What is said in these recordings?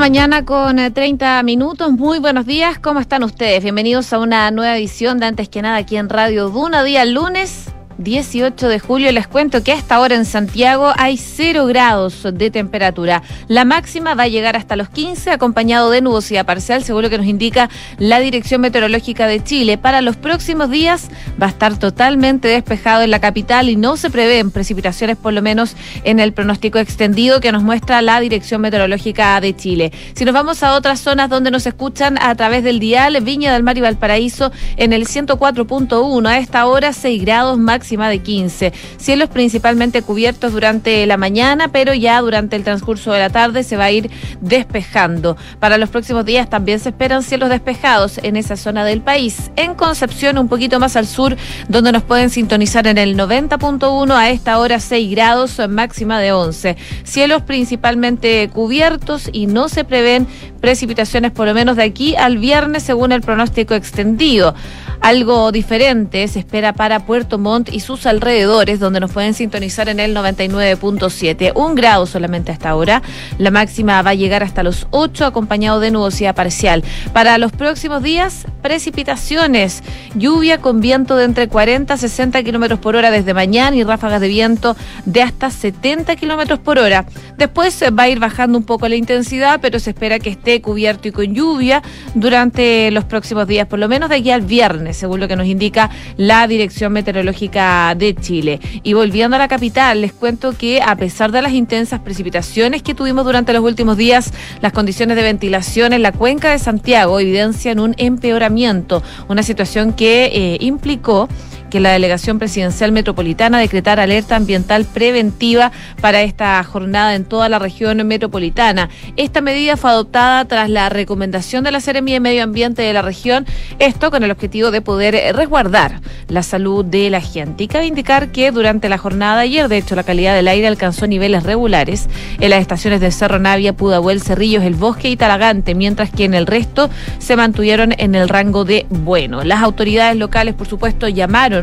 mañana con 30 minutos. Muy buenos días. ¿Cómo están ustedes? Bienvenidos a una nueva edición de Antes que nada aquí en Radio Duna, día lunes 18 de julio. Les cuento que a esta hora en Santiago hay 0 grados de temperatura. La máxima va a llegar hasta los 15, acompañado de nubosidad parcial, seguro que nos indica la Dirección Meteorológica de Chile. Para los próximos días va a estar totalmente despejado en la capital y no se prevén precipitaciones, por lo menos en el pronóstico extendido que nos muestra la Dirección Meteorológica de Chile. Si nos vamos a otras zonas donde nos escuchan a través del dial, Viña del Mar y Valparaíso en el 104.1, a esta hora 6 grados máximo de 15. Cielos principalmente cubiertos durante la mañana, pero ya durante el transcurso de la tarde se va a ir despejando. Para los próximos días también se esperan cielos despejados en esa zona del país. En Concepción, un poquito más al sur, donde nos pueden sintonizar en el 90.1 a esta hora 6 grados, máxima de 11. Cielos principalmente cubiertos y no se prevén precipitaciones por lo menos de aquí al viernes según el pronóstico extendido. Algo diferente se espera para Puerto Montt y sus alrededores, donde nos pueden sintonizar en el 99.7. Un grado solamente hasta ahora. La máxima va a llegar hasta los 8, acompañado de nubosidad parcial. Para los próximos días, precipitaciones. Lluvia con viento de entre 40 a 60 kilómetros por hora desde mañana y ráfagas de viento de hasta 70 kilómetros por hora. Después va a ir bajando un poco la intensidad, pero se espera que esté cubierto y con lluvia durante los próximos días, por lo menos de aquí al viernes según lo que nos indica la Dirección Meteorológica de Chile. Y volviendo a la capital, les cuento que a pesar de las intensas precipitaciones que tuvimos durante los últimos días, las condiciones de ventilación en la cuenca de Santiago evidencian un empeoramiento, una situación que eh, implicó que la Delegación Presidencial Metropolitana decretara alerta ambiental preventiva para esta jornada en toda la región metropolitana. Esta medida fue adoptada tras la recomendación de la Seremia de Medio Ambiente de la región, esto con el objetivo de poder resguardar la salud de la gente. Y cabe indicar que durante la jornada ayer, de hecho, la calidad del aire alcanzó niveles regulares en las estaciones de Cerro Navia, Pudahuel, Cerrillos, El Bosque y Talagante, mientras que en el resto se mantuvieron en el rango de bueno. Las autoridades locales, por supuesto, llamaron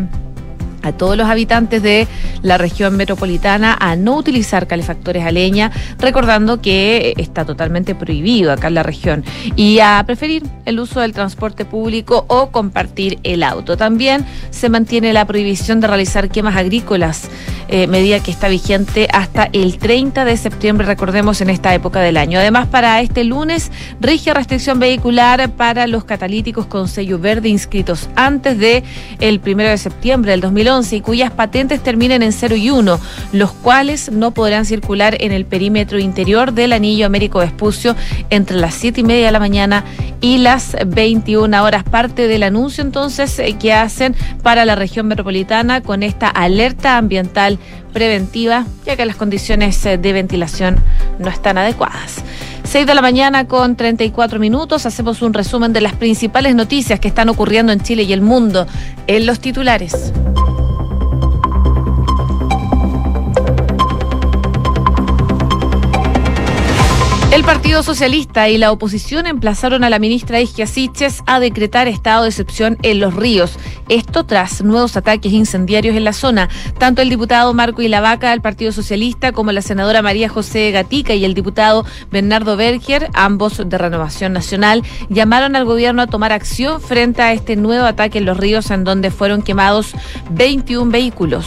a todos los habitantes de la región metropolitana a no utilizar calefactores a leña, recordando que está totalmente prohibido acá en la región, y a preferir el uso del transporte público o compartir el auto. También se mantiene la prohibición de realizar quemas agrícolas, eh, medida que está vigente hasta el 30 de septiembre, recordemos, en esta época del año. Además, para este lunes, rige restricción vehicular para los catalíticos con sello verde inscritos antes de el primero de septiembre del 2011 y cuyas patentes terminen en 0 y 1, los cuales no podrán circular en el perímetro interior del anillo Américo Vespucio entre las 7 y media de la mañana y las 21 horas. Parte del anuncio entonces eh, que hacen para la región metropolitana con esta alerta ambiental preventiva, ya que las condiciones eh, de ventilación no están adecuadas. 6 de la mañana con 34 minutos. Hacemos un resumen de las principales noticias que están ocurriendo en Chile y el mundo en los titulares. El Partido Socialista y la oposición emplazaron a la ministra Isquia Siches a decretar estado de excepción en los ríos. Esto tras nuevos ataques incendiarios en la zona. Tanto el diputado Marco Ilavaca del Partido Socialista como la senadora María José Gatica y el diputado Bernardo Berger, ambos de Renovación Nacional, llamaron al gobierno a tomar acción frente a este nuevo ataque en los ríos en donde fueron quemados 21 vehículos.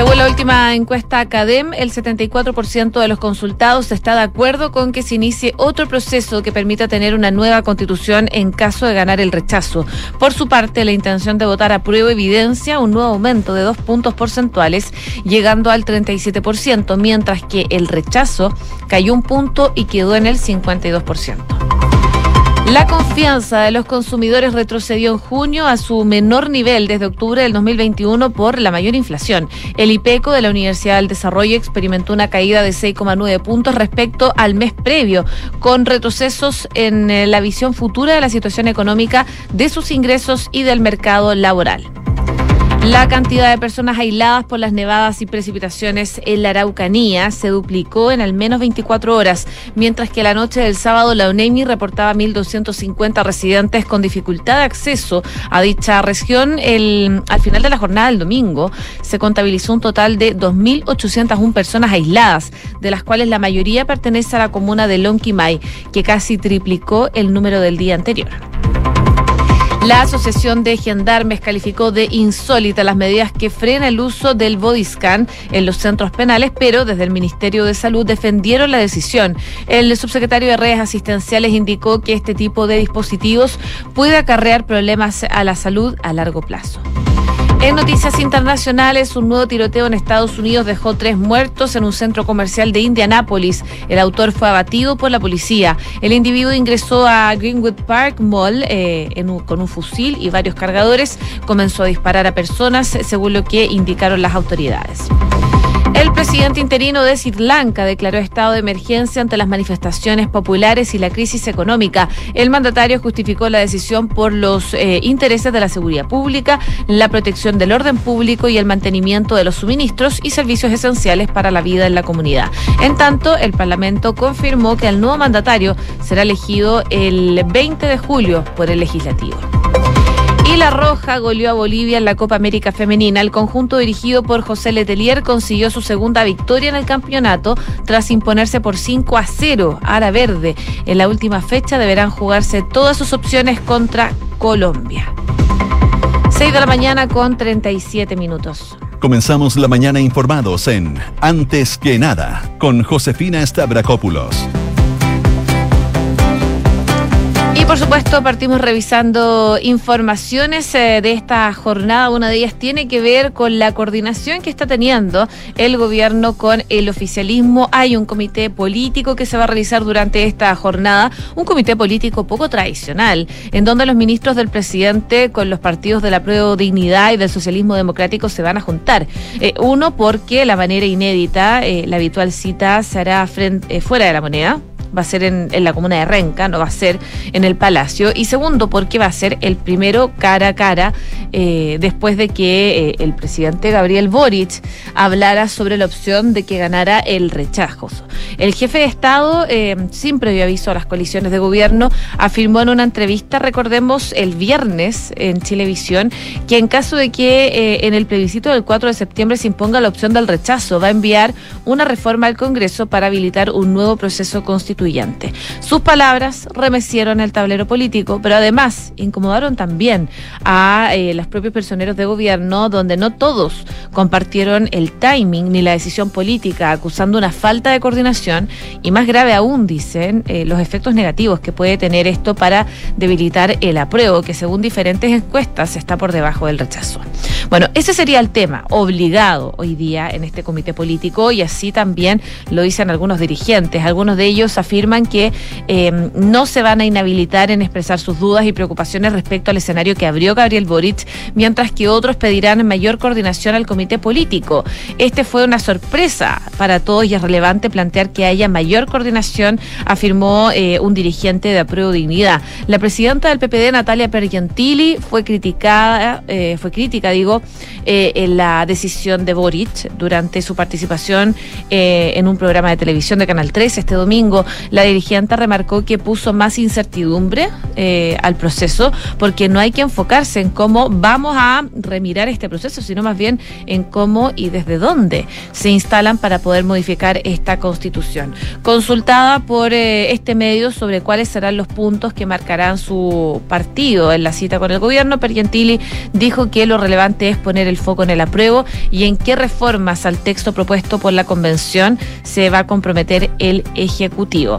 Según la última encuesta Academ, el 74% de los consultados está de acuerdo con que se inicie otro proceso que permita tener una nueva constitución en caso de ganar el rechazo. Por su parte, la intención de votar a prueba evidencia un nuevo aumento de dos puntos porcentuales, llegando al 37%, mientras que el rechazo cayó un punto y quedó en el 52%. La confianza de los consumidores retrocedió en junio a su menor nivel desde octubre del 2021 por la mayor inflación. El IPECO de la Universidad del Desarrollo experimentó una caída de 6,9 puntos respecto al mes previo, con retrocesos en eh, la visión futura de la situación económica, de sus ingresos y del mercado laboral. La cantidad de personas aisladas por las nevadas y precipitaciones en la Araucanía se duplicó en al menos 24 horas, mientras que la noche del sábado la UNEMI reportaba 1.250 residentes con dificultad de acceso a dicha región. Al final de la jornada del domingo se contabilizó un total de 2.801 personas aisladas, de las cuales la mayoría pertenece a la comuna de Lonquimay, que casi triplicó el número del día anterior. La Asociación de Gendarmes calificó de insólita las medidas que frenan el uso del body scan en los centros penales, pero desde el Ministerio de Salud defendieron la decisión. El subsecretario de Redes Asistenciales indicó que este tipo de dispositivos puede acarrear problemas a la salud a largo plazo. En noticias internacionales, un nuevo tiroteo en Estados Unidos dejó tres muertos en un centro comercial de Indianápolis. El autor fue abatido por la policía. El individuo ingresó a Greenwood Park Mall eh, con un fusil y varios cargadores. Comenzó a disparar a personas, según lo que indicaron las autoridades. El presidente interino de Sri Lanka declaró estado de emergencia ante las manifestaciones populares y la crisis económica. El mandatario justificó la decisión por los eh, intereses de la seguridad pública, la protección del orden público y el mantenimiento de los suministros y servicios esenciales para la vida en la comunidad. En tanto, el Parlamento confirmó que el nuevo mandatario será elegido el 20 de julio por el legislativo. Y la Roja goleó a Bolivia en la Copa América Femenina. El conjunto dirigido por José Letelier consiguió su segunda victoria en el campeonato tras imponerse por 5 a 0 a la Verde. En la última fecha deberán jugarse todas sus opciones contra Colombia. 6 de la mañana con 37 minutos. Comenzamos la mañana informados en Antes que nada con Josefina Stavrakopoulos. Por supuesto partimos revisando informaciones eh, de esta jornada. Una de ellas tiene que ver con la coordinación que está teniendo el gobierno con el oficialismo. Hay un comité político que se va a realizar durante esta jornada, un comité político poco tradicional, en donde los ministros del presidente con los partidos de la Prueba Dignidad y del Socialismo Democrático se van a juntar. Eh, uno, porque la manera inédita, eh, la habitual cita se hará fuera de la moneda va a ser en, la comuna de Renca, no va a ser en el Palacio. Y segundo, porque va a ser el primero cara a cara eh, después de que eh, el presidente Gabriel Boric hablara sobre la opción de que ganara el rechazo. El jefe de Estado, eh, sin previo aviso a las coaliciones de gobierno, afirmó en una entrevista, recordemos, el viernes en Chilevisión, que en caso de que en el plebiscito del 4 de septiembre se imponga la opción del rechazo, va a enviar una reforma al Congreso para habilitar un nuevo proceso constitucional sus palabras remecieron el tablero político, pero además incomodaron también a eh, los propios personeros de gobierno, donde no todos compartieron el timing ni la decisión política, acusando una falta de coordinación y más grave aún, dicen, eh, los efectos negativos que puede tener esto para debilitar el apruebo, que según diferentes encuestas está por debajo del rechazo. Bueno, ese sería el tema obligado hoy día en este comité político y así también lo dicen algunos dirigentes. Algunos de ellos afirman afirman que em, no se van a inhabilitar en expresar sus dudas y preocupaciones respecto al escenario que abrió Gabriel Boric, mientras que otros pedirán mayor coordinación al comité político. Este fue una sorpresa para todos y es relevante plantear que haya mayor coordinación, afirmó eh, un dirigente de Apruebo Dignidad. La presidenta del PPD, Natalia Pergentili, fue criticada, eh, fue crítica, digo, eh, en la decisión de Boric durante su participación en un programa de televisión de Canal 3 este domingo. La dirigente remarcó que puso más incertidumbre eh, al proceso porque no hay que enfocarse en cómo vamos a remirar este proceso, sino más bien en cómo y desde dónde se instalan para poder modificar esta constitución. Consultada por eh, este medio sobre cuáles serán los puntos que marcarán su partido en la cita con el gobierno, Pergentili dijo que lo relevante es poner el foco en el apruebo y en qué reformas al texto propuesto por la convención se va a comprometer el Ejecutivo.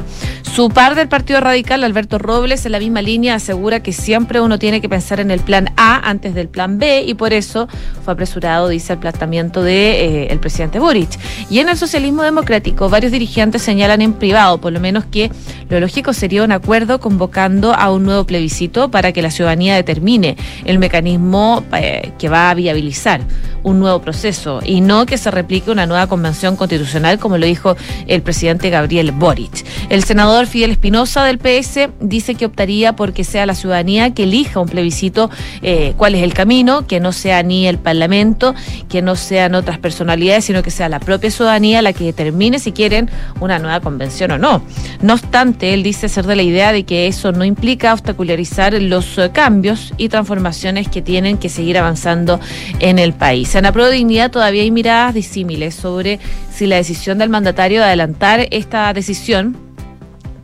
Su par del Partido Radical, Alberto Robles, en la misma línea asegura que siempre uno tiene que pensar en el plan A antes del plan B y por eso fue apresurado, dice, el planteamiento del de, eh, presidente Boric. Y en el socialismo democrático, varios dirigentes señalan en privado, por lo menos, que lo lógico sería un acuerdo convocando a un nuevo plebiscito para que la ciudadanía determine el mecanismo eh, que va a viabilizar un nuevo proceso y no que se replique una nueva convención constitucional, como lo dijo el presidente Gabriel Boric. El senador Fidel Espinosa del PS dice que optaría porque sea la ciudadanía que elija un plebiscito eh, cuál es el camino, que no sea ni el Parlamento, que no sean otras personalidades, sino que sea la propia ciudadanía la que determine si quieren una nueva convención o no. No obstante, él dice ser de la idea de que eso no implica obstacularizar los eh, cambios y transformaciones que tienen que seguir avanzando en el país. En la Pro Dignidad todavía hay miradas disímiles sobre si la decisión del mandatario de adelantar esta decisión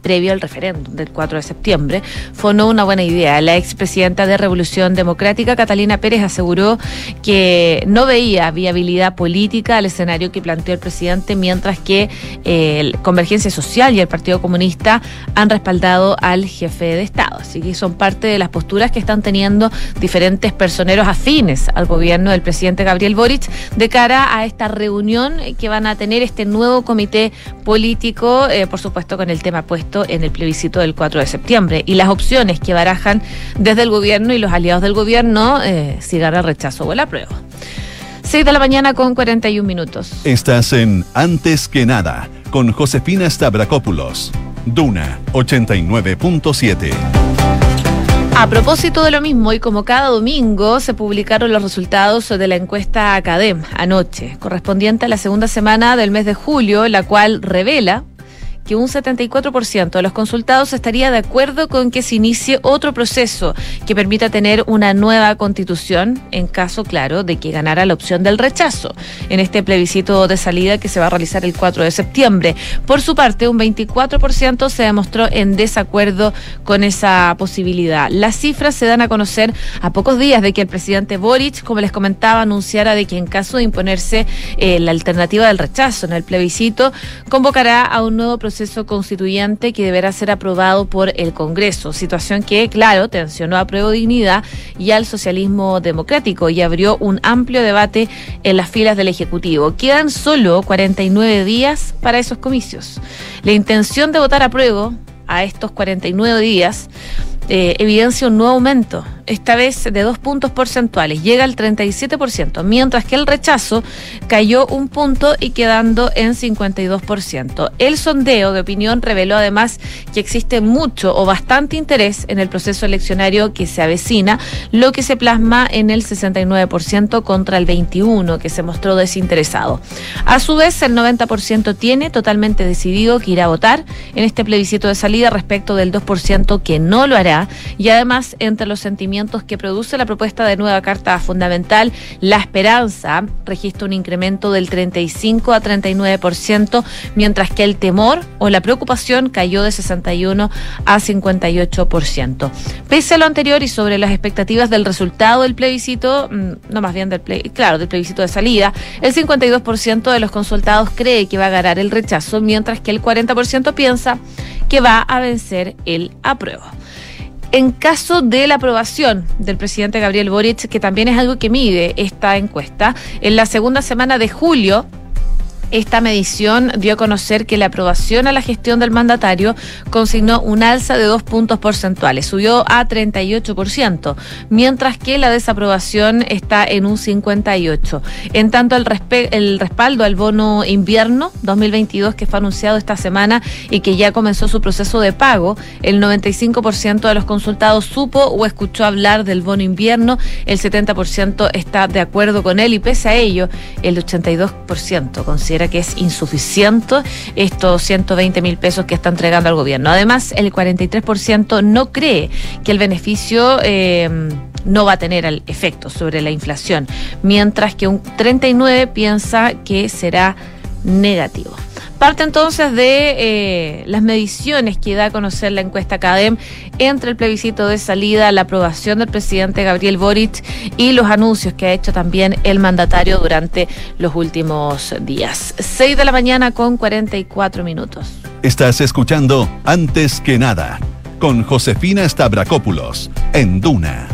previo al referéndum del 4 de septiembre, fue no una buena idea. La expresidenta de Revolución Democrática, Catalina Pérez, aseguró que no veía viabilidad política al escenario que planteó el presidente, mientras que eh, Convergencia Social y el Partido Comunista han respaldado al jefe de Estado. Así que son parte de las posturas que están teniendo diferentes personeros afines al gobierno del presidente Gabriel Boric de cara a esta reunión que van a tener este nuevo comité político, eh, por supuesto con el tema puesto en el plebiscito del 4 de septiembre. Y las opciones que barajan desde el gobierno y los aliados del gobierno, eh, si gana el rechazo o la prueba. 6 de la mañana con 41 minutos. Estás en Antes que nada con Josefina Stavrakopoulos. Duna 89.7. A propósito de lo mismo, y como cada domingo, se publicaron los resultados de la encuesta Academ anoche, correspondiente a la segunda semana del mes de julio, la cual revela que un 74% de los consultados estaría de acuerdo con que se inicie otro proceso que permita tener una nueva constitución en caso, claro, de que ganara la opción del rechazo en este plebiscito de salida que se va a realizar el 4 de septiembre. Por su parte, un 24% se demostró en desacuerdo con esa posibilidad. Las cifras se dan a conocer a pocos días de que el presidente Boric, como les comentaba, anunciara de que en caso de imponerse eh, la alternativa del rechazo en el plebiscito, convocará a un nuevo proceso proceso constituyente que deberá ser aprobado por el Congreso, situación que, claro, tensionó a Prueba Dignidad y al socialismo democrático y abrió un amplio debate en las filas del Ejecutivo. Quedan solo 49 días para esos comicios. La intención de votar a prueba a estos 49 días eh, evidencia un nuevo aumento esta vez de dos puntos porcentuales, llega al 37%, mientras que el rechazo cayó un punto y quedando en 52%. El sondeo de opinión reveló además que existe mucho o bastante interés en el proceso eleccionario que se avecina, lo que se plasma en el 69% contra el 21% que se mostró desinteresado. A su vez, el 90% tiene totalmente decidido que irá a votar en este plebiscito de salida respecto del 2% que no lo hará y además entre los sentimientos que produce la propuesta de nueva Carta Fundamental, La Esperanza registra un incremento del 35 a 39%, mientras que el temor o la preocupación cayó de 61 a 58%. Pese a lo anterior y sobre las expectativas del resultado del plebiscito, mm, no más bien del claro, del plebiscito de salida, el 52% de los consultados cree que va a ganar el rechazo, mientras que el 40% piensa que va a vencer el apruebo en caso de la aprobación del presidente Gabriel Boric, que también es algo que mide esta encuesta, en la segunda semana de julio esta medición dio a conocer que la aprobación a la gestión del mandatario consignó un alza de dos puntos porcentuales, subió a 38%, mientras que la desaprobación está en un 58%. En tanto, el, el respaldo al bono invierno 2022 que fue anunciado esta semana y que ya comenzó su proceso de pago, el 95% de los consultados supo o escuchó hablar del bono invierno, el 70% está de acuerdo con él y pese a ello, el 82% considera que es insuficiente estos 120 mil pesos que está entregando al gobierno. Además, el 43% no cree que el beneficio eh, no va a tener el efecto sobre la inflación, mientras que un 39% piensa que será negativo. Parte entonces de eh, las mediciones que da a conocer la encuesta CADEM entre el plebiscito de salida, la aprobación del presidente Gabriel Boric y los anuncios que ha hecho también el mandatario durante los últimos días. 6 de la mañana con 44 minutos. Estás escuchando Antes que nada con Josefina Stavrakopoulos en Duna.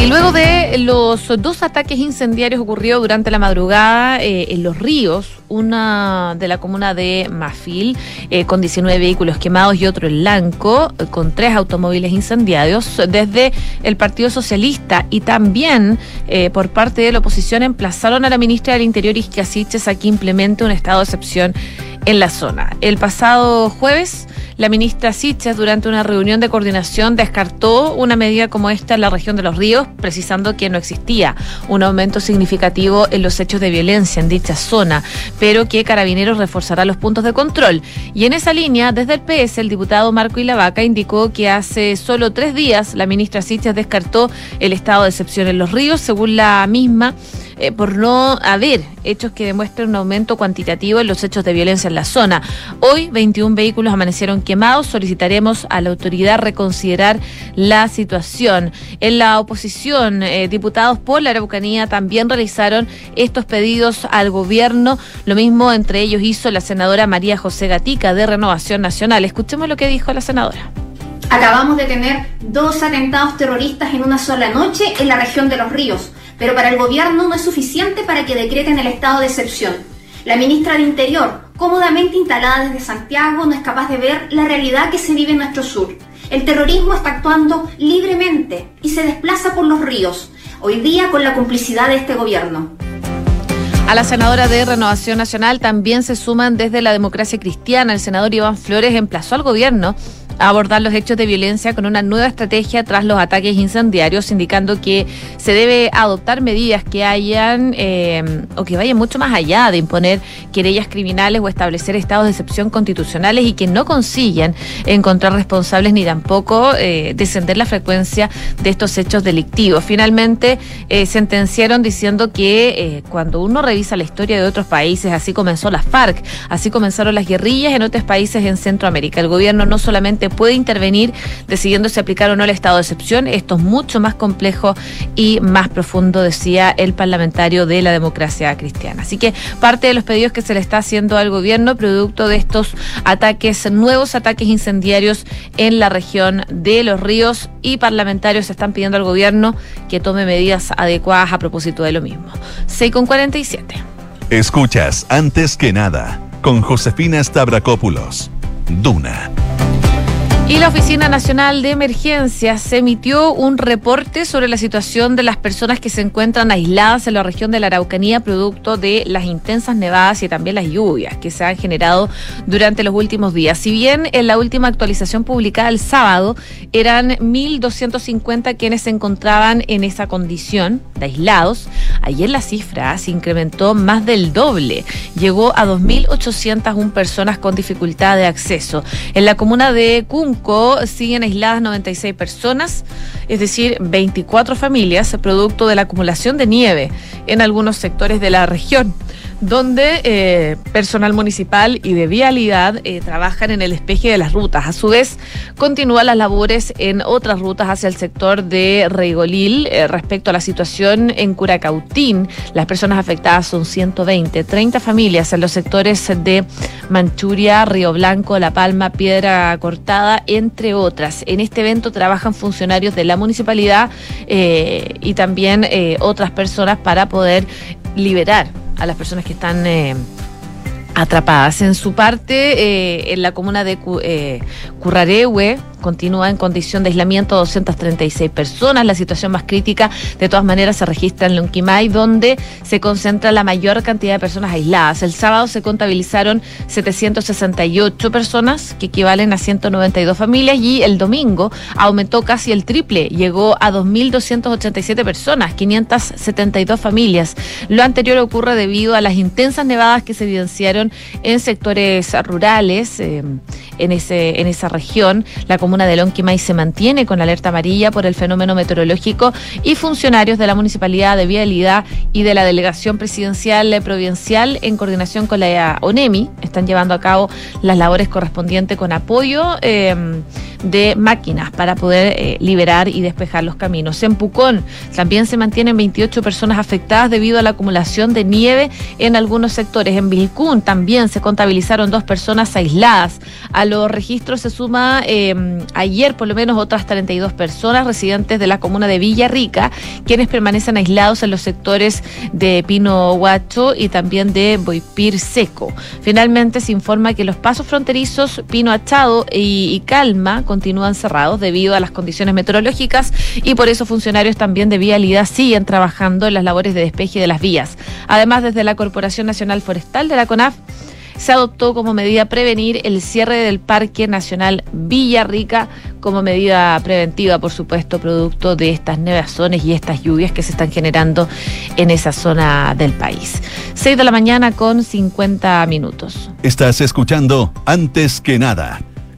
Y luego de los dos ataques incendiarios ocurridos durante la madrugada eh, en los ríos, una de la comuna de Mafil, eh, con 19 vehículos quemados y otro en Lanco, eh, con tres automóviles incendiados, desde el Partido Socialista y también por parte de la oposición emplazaron a la ministra del Interior, Isquia a que implemente un estado de excepción en la zona. El pasado jueves, la ministra Sichas, durante una reunión de coordinación, descartó una medida como esta en la región de los ríos, precisando que no existía un aumento significativo en los hechos de violencia en dicha zona, pero que Carabineros reforzará los puntos de control. Y en esa línea, desde el PS, el diputado Marco Ilavaca indicó que hace solo tres días la ministra Sichas descartó el estado de excepción en los ríos, según la misma. Eh, por no haber hechos que demuestren un aumento cuantitativo en los hechos de violencia en la zona. Hoy, 21 vehículos amanecieron quemados. Solicitaremos a la autoridad reconsiderar la situación. En la oposición, eh, diputados por la Araucanía también realizaron estos pedidos al gobierno. Lo mismo entre ellos hizo la senadora María José Gatica de Renovación Nacional. Escuchemos lo que dijo la senadora. Acabamos de tener dos atentados terroristas en una sola noche en la región de Los Ríos pero para el gobierno no es suficiente para que decreten el estado de excepción. La ministra de Interior, cómodamente instalada desde Santiago, no es capaz de ver la realidad que se vive en nuestro sur. El terrorismo está actuando libremente y se desplaza por los ríos, hoy día con la complicidad de este gobierno. A la senadora de Renovación Nacional también se suman desde la democracia cristiana. El senador Iván Flores emplazó al gobierno abordar los hechos de violencia con una nueva estrategia tras los ataques incendiarios, indicando que se debe adoptar medidas que hayan eh, o que vayan mucho más allá de imponer querellas criminales o establecer estados de excepción constitucionales y que no consigan encontrar responsables ni tampoco eh, descender la frecuencia de estos hechos delictivos. Finalmente, eh, sentenciaron diciendo que cuando uno revisa la historia de otros países, así comenzó la FARC, así comenzaron las guerrillas en otros países en Centroamérica. El gobierno no solamente puede intervenir decidiendo si aplicar o no el estado de excepción. Esto es mucho más complejo y más profundo, decía el parlamentario de la democracia cristiana. Así que parte de los pedidos que se le está haciendo al gobierno, producto de estos ataques, nuevos ataques incendiarios en la región de los ríos y parlamentarios están pidiendo al gobierno que tome medidas adecuadas a propósito de lo mismo. 6 con 47. Escuchas antes que nada con Josefina Stavrakopoulos. Duna. Y la Oficina Nacional de Emergencias emitió un reporte sobre la situación de las personas que se encuentran aisladas en la región de la Araucanía producto de las intensas nevadas y también las lluvias que se han generado durante los últimos días. Si bien en la última actualización publicada el sábado eran 1.250 quienes se encontraban en esa condición de aislados, ayer la cifra se incrementó más del doble. Llegó a 2.801 personas con dificultad de acceso. En la comuna de Siguen aisladas 96 personas, es decir, 24 familias, producto de la acumulación de nieve en algunos sectores de la región donde eh, personal municipal y de vialidad eh, trabajan en el despeje de las rutas. A su vez, continúan las labores en otras rutas hacia el sector de Reigolil eh, respecto a la situación en Curacautín. Las personas afectadas son 120, 30 familias en los sectores de Manchuria, Río Blanco, La Palma, Piedra Cortada, entre otras. En este evento trabajan funcionarios de la municipalidad y también otras personas para poder liberar a las personas que están eh, atrapadas. En su parte, eh, en la comuna de eh, Currarehue, continúa en condición de aislamiento 236 personas. La situación más crítica, de todas maneras, se registra en Lonquimay, donde se concentra la mayor cantidad de personas aisladas. El sábado se contabilizaron 768 personas, que equivalen a 192 familias, y el domingo aumentó casi el triple, llegó a 2.287 personas, 572 familias. Lo anterior ocurre debido a las intensas nevadas que se evidenciaron en sectores rurales eh, en, ese, en esa región. La comuna de Lonquimay se mantiene con alerta amarilla por el fenómeno meteorológico y funcionarios de la Municipalidad de Vialidad y de la Delegación Presidencial Provincial en coordinación con la ONEMI están llevando a cabo las labores correspondientes con apoyo. Eh, de máquinas para poder eh, liberar y despejar los caminos. En Pucón también se mantienen 28 personas afectadas debido a la acumulación de nieve en algunos sectores. En Vilcún también se contabilizaron dos personas aisladas. A los registros se suma eh, ayer por lo menos otras 32 personas residentes de la comuna de Villarrica, quienes permanecen aislados en los sectores de Pino Huacho y también de Boipir Seco. Finalmente se informa que los pasos fronterizos Pino Achado y, Calma continúan cerrados debido a las condiciones meteorológicas y por eso funcionarios también de vialidad siguen trabajando en las labores de despeje de las vías. Además, desde la Corporación Nacional Forestal de la CONAF, se adoptó como medida prevenir el cierre del Parque Nacional Villarrica como medida preventiva, por supuesto, producto de estas nevazones y estas lluvias que se están generando en esa zona del país. 6 de la mañana con 50 minutos. Estás escuchando Antes que nada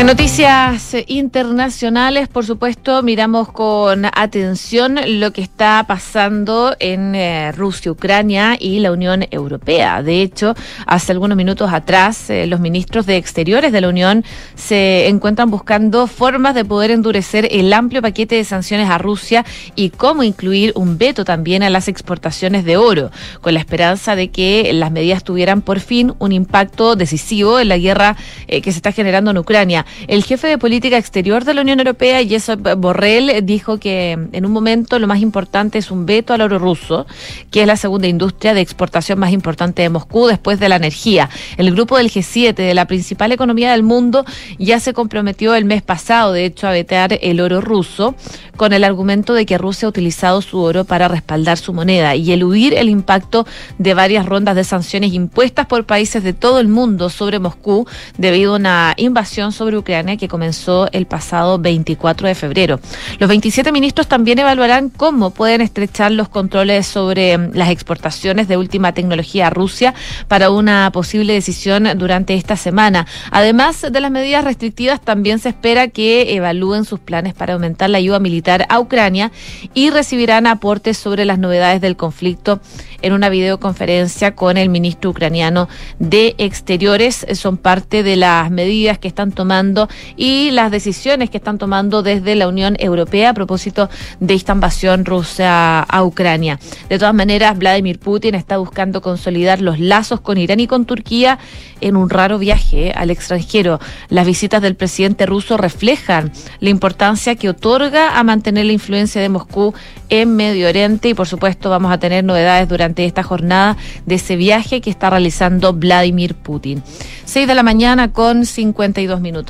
En noticias internacionales, por supuesto, miramos con atención lo que está pasando en eh, Rusia, Ucrania y la Unión Europea. De hecho, hace algunos minutos atrás, eh, los ministros de Exteriores de la Unión se encuentran buscando formas de poder endurecer el amplio paquete de sanciones a Rusia y cómo incluir un veto también a las exportaciones de oro, con la esperanza de que las medidas tuvieran por fin un impacto decisivo en la guerra eh, que se está generando en Ucrania. El jefe de política exterior de la Unión Europea, Josep Borrell, dijo que en un momento lo más importante es un veto al oro ruso, que es la segunda industria de exportación más importante de Moscú después de la energía. El grupo del G7, de la principal economía del mundo, ya se comprometió el mes pasado, de hecho, a vetar el oro ruso con el argumento de que Rusia ha utilizado su oro para respaldar su moneda y eludir el impacto de varias rondas de sanciones impuestas por países de todo el mundo sobre Moscú debido a una invasión sobre Ucrania que comenzó el pasado 24 de febrero. Los 27 ministros también evaluarán cómo pueden estrechar los controles sobre mm, las exportaciones de última tecnología a Rusia para una posible decisión durante esta semana. Además de las medidas restrictivas, también se espera que evalúen sus planes para aumentar la ayuda militar a Ucrania y recibirán aportes sobre las novedades del conflicto en una videoconferencia con el ministro ucraniano de Exteriores. Son parte de las medidas que están tomando y las decisiones que están tomando desde la Unión Europea a propósito de esta invasión rusa a Ucrania. De todas maneras, Vladimir Putin está buscando consolidar los lazos con Irán y con Turquía en un raro viaje al extranjero. Las visitas del presidente ruso reflejan la importancia que otorga a mantener la influencia de Moscú en Medio Oriente y por supuesto vamos a tener novedades durante esta jornada de ese viaje que está realizando Vladimir Putin. 6 de la mañana con 52 minutos.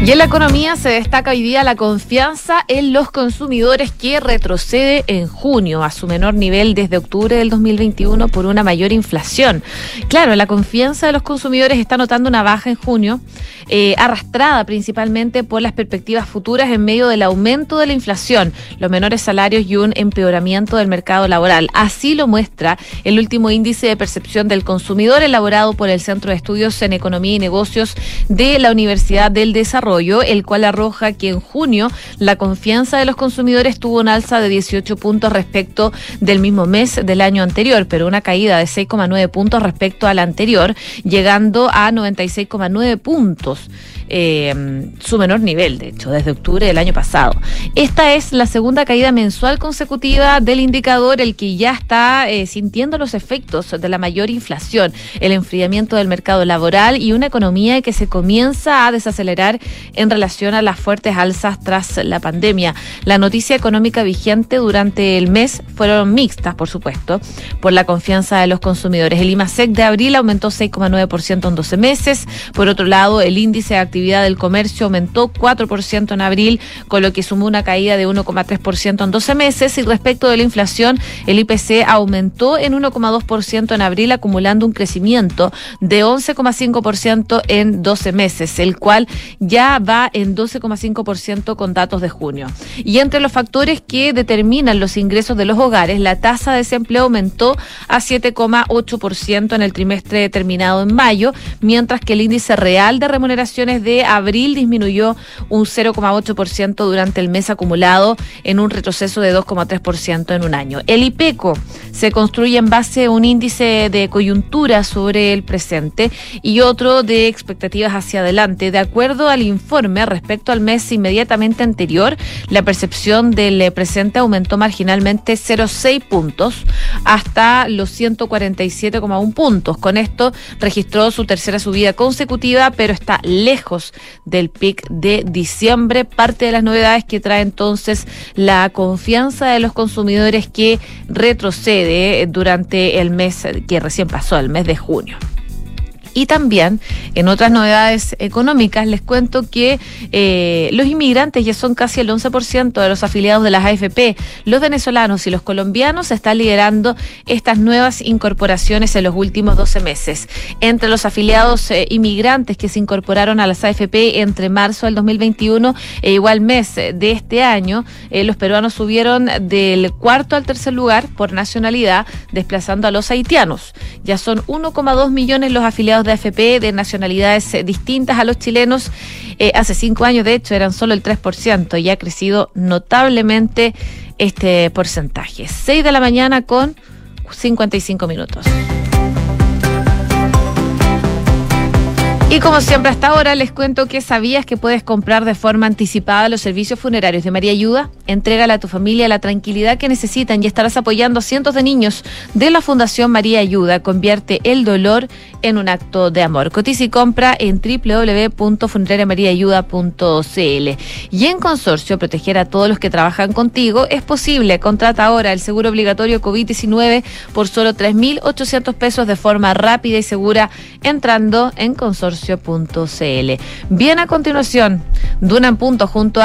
Y en la economía se destaca hoy día la confianza en los consumidores que retrocede en junio a su menor nivel desde octubre del 2021 por una mayor inflación. Claro, la confianza de los consumidores está notando una baja en junio, eh, arrastrada principalmente por las perspectivas futuras en medio del aumento de la inflación, los menores salarios y un empeoramiento del mercado laboral. Así lo muestra el último índice de percepción del consumidor elaborado por el Centro de Estudios en Economía y Negocios de la Universidad del Desarrollo el cual arroja que en junio la confianza de los consumidores tuvo un alza de 18 puntos respecto del mismo mes del año anterior, pero una caída de 6,9 puntos respecto al anterior, llegando a 96,9 puntos eh, su menor nivel, de hecho, desde octubre del año pasado. Esta es la segunda caída mensual consecutiva del indicador, el que ya está eh, sintiendo los efectos de la mayor inflación, el enfriamiento del mercado laboral y una economía que se comienza a desacelerar en relación a las fuertes alzas tras la pandemia. La noticia económica vigente durante el mes fueron mixtas, por supuesto, por la confianza de los consumidores. El IMASEC de abril aumentó 6,9% en 12 meses. Por otro lado, el índice de actividad del comercio aumentó 4% en abril, con lo que sumó una caída de 1,3% en 12 meses. Y respecto de la inflación, el IPC aumentó en 1,2% en abril, acumulando un crecimiento de 11,5% en 12 meses, el cual ya va en 12,5% con datos de junio. Y entre los factores que determinan los ingresos de los hogares, la tasa de desempleo aumentó a 7,8% en el trimestre terminado en mayo, mientras que el índice real de remuneraciones de de abril disminuyó un 0,8% durante el mes acumulado en un retroceso de 2,3% en un año. El IPECO se construye en base a un índice de coyuntura sobre el presente y otro de expectativas hacia adelante. De acuerdo al informe respecto al mes inmediatamente anterior, la percepción del presente aumentó marginalmente 0,6 puntos hasta los 147,1 puntos. Con esto registró su tercera subida consecutiva, pero está lejos del pic de diciembre. Parte de las novedades que trae entonces la confianza de los consumidores que retrocede durante el mes que recién pasó, el mes de junio. Y también, en otras novedades económicas, les cuento que eh, los inmigrantes ya son casi el 11% de los afiliados de las AFP. Los venezolanos y los colombianos están liderando estas nuevas incorporaciones en los últimos 12 meses. Entre los afiliados eh, inmigrantes que se incorporaron a las AFP entre marzo del 2021 e igual mes de este año, eh, los peruanos subieron del cuarto al tercer lugar por nacionalidad, desplazando a los haitianos. Ya son 1,2 millones los afiliados de AFP de nacionalidades eh, distintas a los chilenos. Eh, hace cinco años, de hecho, eran solo el 3% y ha crecido notablemente este porcentaje. 6 de la mañana con 55 minutos. Y como siempre hasta ahora les cuento que sabías que puedes comprar de forma anticipada los servicios funerarios de María Ayuda. Entrégale a tu familia la tranquilidad que necesitan y estarás apoyando a cientos de niños de la Fundación María Ayuda. Convierte el dolor en un acto de amor. Cotiza y compra en www.funerariamariaayuda.cl. Y en consorcio, proteger a todos los que trabajan contigo es posible. Contrata ahora el seguro obligatorio COVID-19 por solo 3.800 pesos de forma rápida y segura entrando en consorcio Bien, a continuación, Duna en punto junto a